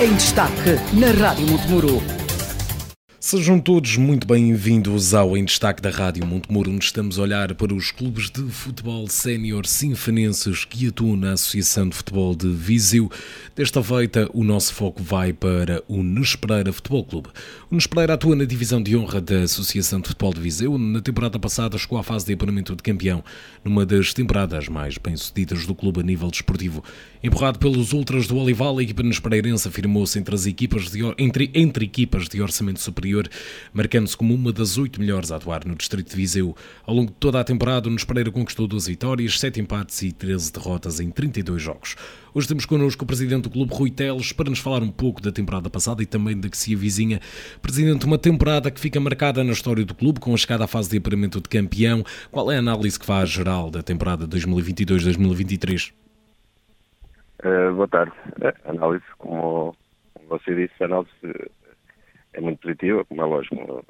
em destaque na Rádio Montemuro. Sejam todos muito bem-vindos ao Em Destaque da Rádio Montemuro, onde estamos a olhar para os clubes de futebol sénior sinfanenses que atuam na Associação de Futebol de Viseu. Desta feita, o nosso foco vai para o Nespereira Futebol Clube. O Nespereira atua na divisão de honra da Associação de Futebol de Viseu. Na temporada passada chegou à fase de apuramento de campeão, numa das temporadas mais bem-sucedidas do clube a nível desportivo. Empurrado pelos ultras do Olival, a equipa nespereirense afirmou-se entre, as entre, entre equipas de orçamento superior, marcando-se como uma das oito melhores a atuar no distrito de Viseu. Ao longo de toda a temporada, o Nespereira conquistou duas vitórias, sete empates e 13 derrotas em 32 jogos. Hoje temos connosco o presidente do clube, Rui Teles, para nos falar um pouco da temporada passada e também da que se avizinha. Presidente, uma temporada que fica marcada na história do clube, com a chegada à fase de apuramento de campeão. Qual é a análise que faz geral da temporada 2022-2023? Uh, boa tarde. A análise, como, você disse, a análise é muito positiva, como é lógico.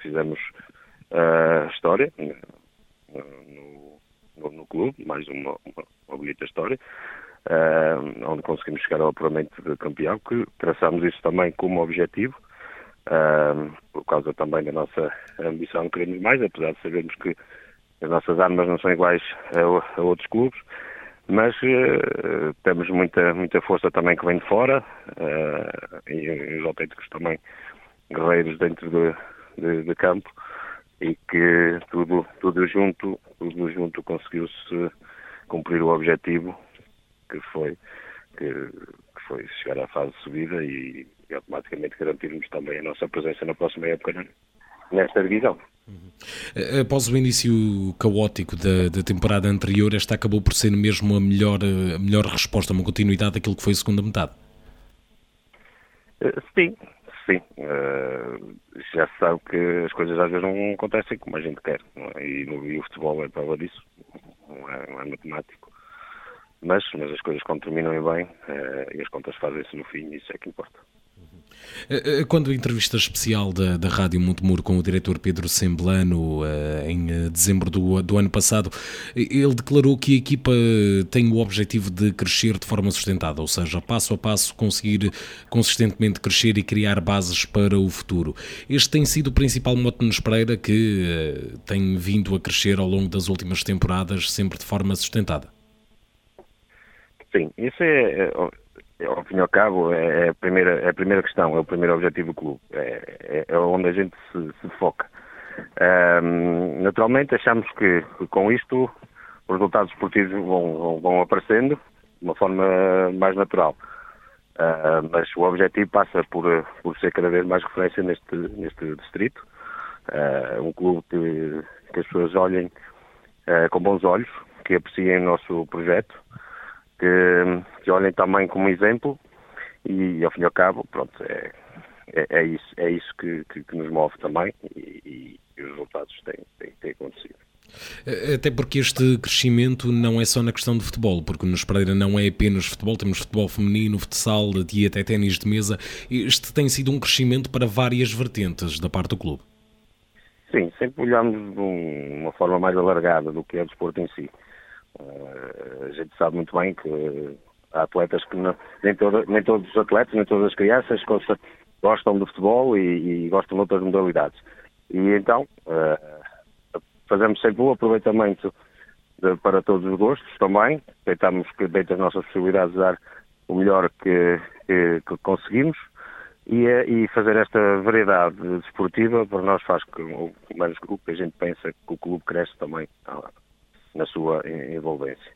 Fizemos a uh, história no, no, no, clube, mais uma, uma, uma bonita história, uh, onde conseguimos chegar ao apuramento de campeão, que traçamos isso também como objetivo, uh, por causa também da nossa ambição, queremos mais, apesar de sabermos que as nossas armas não são iguais a, a outros clubes mas uh, temos muita, muita força também que vem de fora uh, e os autênticos também guerreiros dentro de, de, de, campo e que tudo, tudo junto, tudo junto conseguiu-se cumprir o objetivo que foi, que, que, foi chegar à fase de subida e, e automaticamente garantirmos também a nossa presença na próxima época nesta divisão. Uhum. Após o início caótico da, da, temporada anterior, esta acabou por ser mesmo a melhor, a melhor resposta, uma continuidade daquilo que foi a segunda metade. Eh, sim, sim. Uh, já se sabe que as coisas às vezes não acontecem como a gente quer. É? E, e, o futebol é prova disso, não é, não é matemático. Mas, mas as coisas quando terminam bem uh, e as contas fazem-se no fim, isso é que importa. Eh, eh, quando a entrevista especial da, da Rádio Montemuro com o diretor Pedro Semblano eh, em dezembro do, do ano passado, ele declarou que a equipa tem o objetivo de crescer de forma sustentada, ou seja, passo a passo conseguir consistentemente crescer e criar bases para o futuro. Este tem sido o principal mote nos Pereira que tem vindo a crescer ao longo das últimas temporadas, sempre de forma sustentada. Sim, isso é, é ao fim e ao cabo, é, é a primeira, é a primeira questão, é o primeiro objetivo do clube, é, é, é onde a gente se, se foca. Um, naturalmente, achamos que, com isto os resultados esportivos vão, vão, vão aparecendo de uma forma mais natural. Uh, mas o objetivo passa por, por ser cada vez mais referência neste, neste distrito. Uh, um clube que, que as pessoas olhem uh, com bons olhos, que apreciem o nosso projeto que, que olhem também como exemplo e, ao fim e ao cabo, pronto, é, é, é isso, é isso que, que, que, nos move também e, e os resultados têm, têm, têm acontecido. Até porque este crescimento não é só na questão do futebol, porque no Pereira não é apenas futebol, temos futebol feminino, futsal e até ténis de mesa. Este tem sido um crescimento para várias vertentes da parte do clube. Sim, sempre olhamos de uma forma mais alargada do que é o desporto em si. Uh, a gente sabe muito bem que há atletas que não, nem, todo, nem todos os atletas, nem todas as crianças gostam de futebol e, e gostam de outras modalidades. E então uh, fazemos sempre um aproveitamento de, para todos os gostos também. Tentamos que dentro das nossas possibilidades dar o melhor que, que, que conseguimos e, eh, e, fazer esta variedade desportiva para nós faz que, o, menos o que a gente pensa que o clube cresce também na sua envolvência.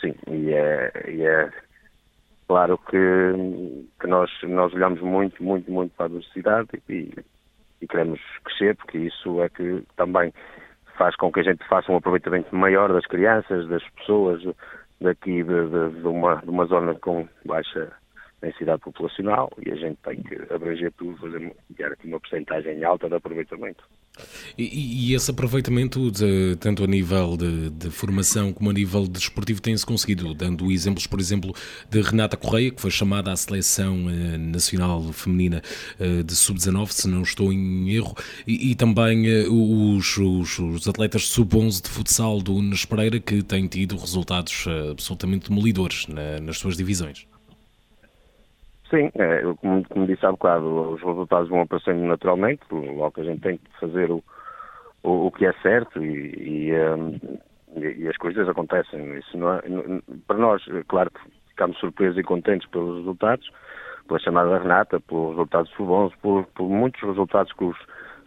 Sim, e é, e é claro que, que nós, nós olhamos muito, muito, muito para a diversidade e, e queremos crescer, porque isso é que também faz com que a gente faça um aproveitamento maior das crianças, das pessoas daqui de, de, de, uma, de uma zona com baixa densidade populacional e a gente tem que abranger tudo, fazer aqui uma porcentagem alta de aproveitamento. E, e, esse aproveitamento, de, tanto a nível de, de, formação como a nível desportivo, tem-se conseguido, dando exemplos, por exemplo, de Renata Correia, que foi chamada à seleção eh, nacional feminina eh, de sub-19, se não estou em erro, e, e também eh, os, os, os, atletas sub-11 de futsal do Unes Pereira, que têm tido resultados absolutamente demolidores na, nas suas divisões. Sim, é, como, como, disse há bocado, os resultados vão aparecendo naturalmente, logo a gente tem que fazer o, o, o que é certo e, e, um, e, as coisas acontecem. Isso não é, para nós, claro que ficamos surpresos e contentes pelos resultados, pela chamada Renata, pelos resultados do Subonze, por, por muitos resultados que os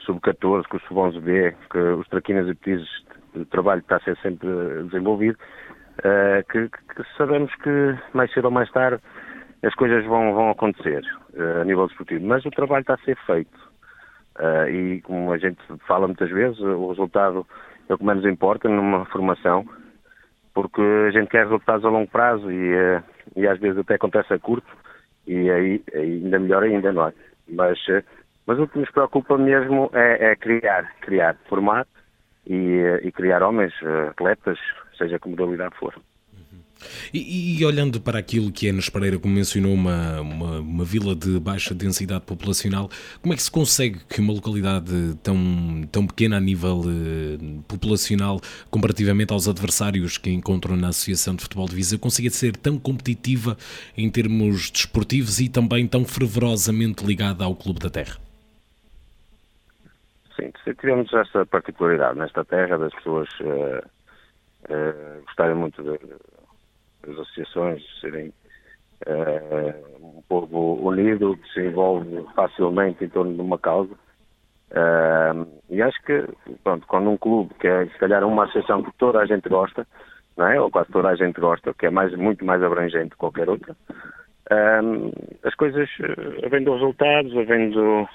Sub-14, que o Subonze B, que os Traquinas e Petizes, o trabalho está a ser sempre desenvolvido, uh, que, que, sabemos que mais cedo ou mais tarde as coisas vão, vão acontecer uh, a nível desportivo, mas o trabalho está a ser feito. Uh, e como a gente fala muitas vezes, o resultado é o que menos importa numa formação, porque a gente quer resultados a longo prazo e, uh, e às vezes até acontece a curto, e aí, ainda melhor ainda, não é? Mas, mas o que nos preocupa mesmo é, é criar, criar, formar e, e criar homens, atletas, seja que modalidade for. E, e, olhando para aquilo que é na Pereira, como mencionou, uma, uma, uma, vila de baixa densidade populacional, como é que se consegue que uma localidade tão, tão pequena a nível eh, populacional, comparativamente aos adversários que encontram na Associação de Futebol de Viseu, consiga ser tão competitiva em termos desportivos e também tão fervorosamente ligada ao Clube da Terra? Sim, tivemos essa particularidade nesta terra das pessoas uh, uh, gostarem muito de as associações serem uh, um povo unido, que se envolve facilmente em torno de uma causa. Uh, e acho que, pronto, quando um clube, que é se calhar uma associação que toda a gente gosta, não é? ou quase toda a gente gosta, que é mais, muito mais abrangente que qualquer outra, uh, as coisas, havendo resultados, havendo,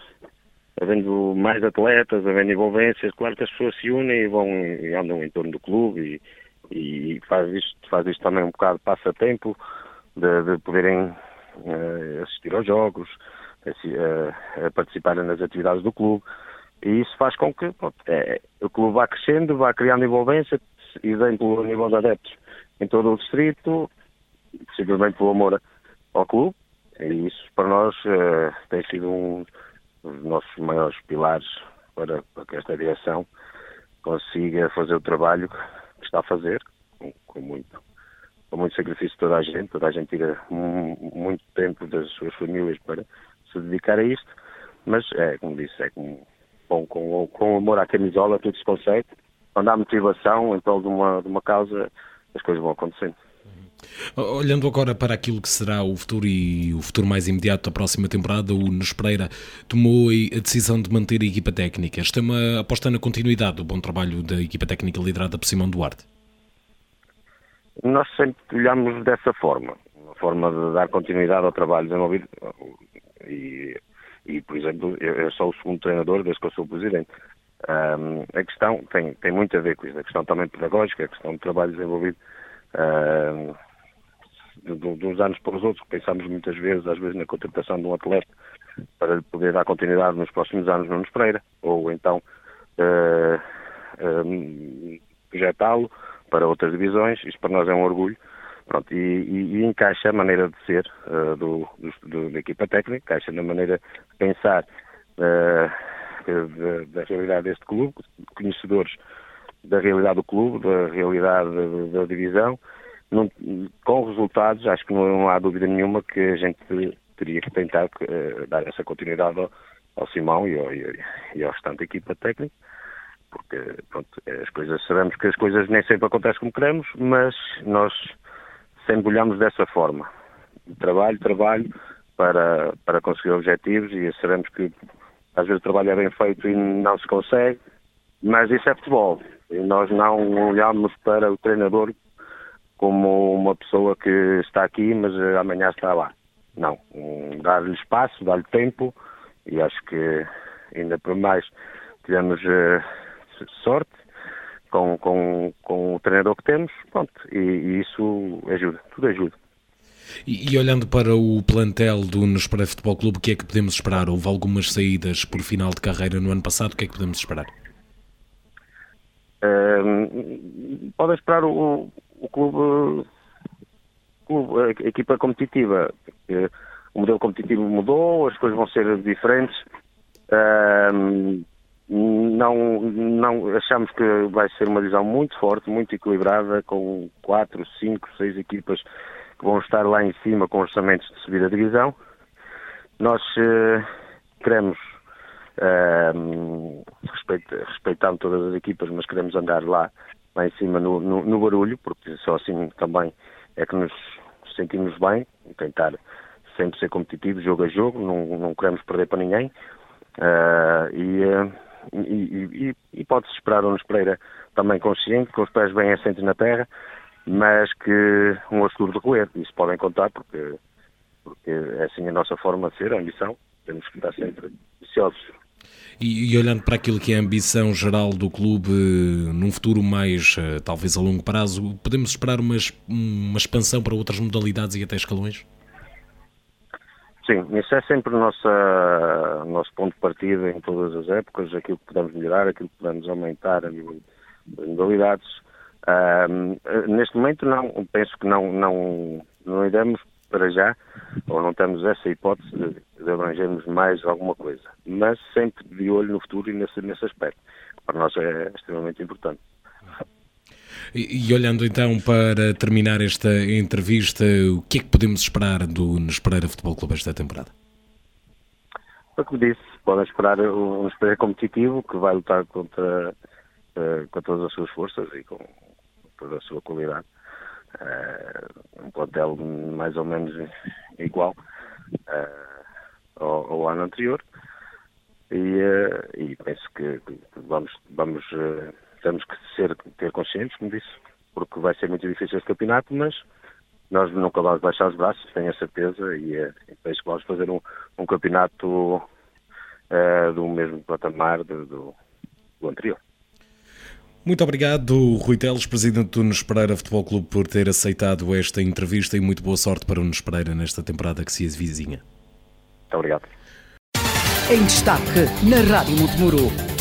havendo mais atletas, havendo envolvências, claro que as pessoas se unem e vão e andam em torno do clube e, e faz isto, faz isto também um bocado de passatempo, de, de poderem uh, assistir aos jogos, uh, participarem nas atividades do clube. E isso faz com que pronto, é, o clube vá crescendo, vá criando envolvência, exemplo a nível de adeptos em todo o distrito, simplesmente pelo amor ao clube. E isso para nós uh, tem sido um dos nossos maiores pilares para, para que esta direção consiga fazer o trabalho que está a fazer, com, com muito com muito sacrifício de toda a gente, toda a gente tira muito tempo das suas famílias para se dedicar a isto, mas é, como disse, é com, com, com, com amor à camisola tudo se consegue, quando há motivação em prol de uma, de uma causa, as coisas vão acontecendo. Olhando agora para aquilo que será o futuro e o futuro mais imediato da próxima temporada, o Nunes Pereira tomou a decisão de manter a equipa técnica. Esta é uma aposta na continuidade do bom trabalho da equipa técnica liderada por Simão Duarte. Nós sempre olhamos dessa forma, uma forma de dar continuidade ao trabalho desenvolvido. E, e por exemplo, eu sou o segundo treinador desde que eu sou presidente. Um, a questão tem, tem muito a ver com isso, a questão também pedagógica, a questão do trabalho desenvolvido. De, de uns anos para os outros, pensamos muitas vezes, às vezes, na contratação de um atleta para poder dar continuidade nos próximos anos no Pereira, ou então uh, uh, projetá-lo para outras divisões. Isto para nós é um orgulho. Pronto, e, e, e encaixa a maneira de ser uh, do, do, da equipa técnica, encaixa na maneira de pensar da, da realidade deste clube, conhecedores da realidade do clube, da realidade da, da divisão, não, com resultados, acho que não, há dúvida nenhuma que a gente teria que tentar uh, dar essa continuidade ao, ao Simão e ao, e, ao restante equipa técnica, porque pronto, as coisas, sabemos que as coisas nem sempre acontecem como queremos, mas nós sempre olhamos dessa forma. Trabalho, trabalho para, para conseguir objetivos e sabemos que às vezes o trabalho é bem feito e não se consegue, mas isso é futebol. E nós não olhamos para o treinador como uma pessoa que está aqui, mas eh, amanhã está lá. Não. Um, dar-lhe espaço, dar-lhe tempo e acho que ainda por mais tivemos uh, sorte com, com, com o treinador que temos, pronto, e, e isso ajuda, tudo ajuda. E, e, olhando para o plantel do Nespresso Futebol Clube, o que é que podemos esperar? Houve algumas saídas por final de carreira no ano passado, o que é que podemos esperar? Uh, podem esperar o, o clube, clube, a equipa competitiva. O modelo competitivo mudou, as coisas vão ser diferentes. não, não achamos que vai ser uma divisão muito forte, muito equilibrada, com quatro, cinco, seis equipas que vão estar lá em cima com orçamentos de subir a divisão. Nós uh, queremos, uh, respeitando todas as equipas, mas queremos andar lá, lá em cima no, no, no, barulho, porque só assim também é que nos sentimos bem tentar sempre ser competitivos, jogo a jogo, não, não queremos perder para ninguém. Uh, e, e, e, e pode-se esperar um Pereira também consciente, com os pés bem assentes na terra, mas que um outro de roer. Isso podem contar, porque, porque é assim a nossa forma de ser, a ambição. Temos que estar sempre viciosos. E, e, olhando para aquilo que é a ambição geral do clube num futuro mais, eh, talvez a longo prazo, podemos esperar uma, uma expansão para outras modalidades e até escalões? Sim, isso é sempre o nosso, o nosso ponto de partida em todas as épocas, aquilo que podemos melhorar, aquilo que podemos aumentar a nível de modalidades. Neste momento não, penso que não, não, não iremos para já, ou não temos essa hipótese de, de abrangermos mais alguma coisa, mas sempre de olho no futuro e nesse, nesse aspecto, que para nós é extremamente importante. E, e, olhando então para terminar esta entrevista, o que é que podemos esperar do Nos Pereira Futebol Clube esta temporada? Como disse, podem esperar um Pereira competitivo que vai lutar contra, uh, com todas as suas forças e com toda a sua qualidade. Uh, um plantel mais ou menos igual uh, ao, ao, ano anterior. E, uh, e penso que, vamos, vamos temos que ser, ter conscientes, como disse, porque vai ser muito difícil este campeonato, mas nós nunca vamos baixar os braços, tenho a certeza, e, e penso que vamos fazer um, um campeonato do mesmo patamar do, do, do anterior. Muito obrigado, Rui Teles, presidente do Nunes Pereira Futebol Clube, por ter aceitado esta entrevista e muito boa sorte para o Nunes Pereira nesta temporada que se avizinha. Muito obrigado. Em destaque na Rádio Montemuro.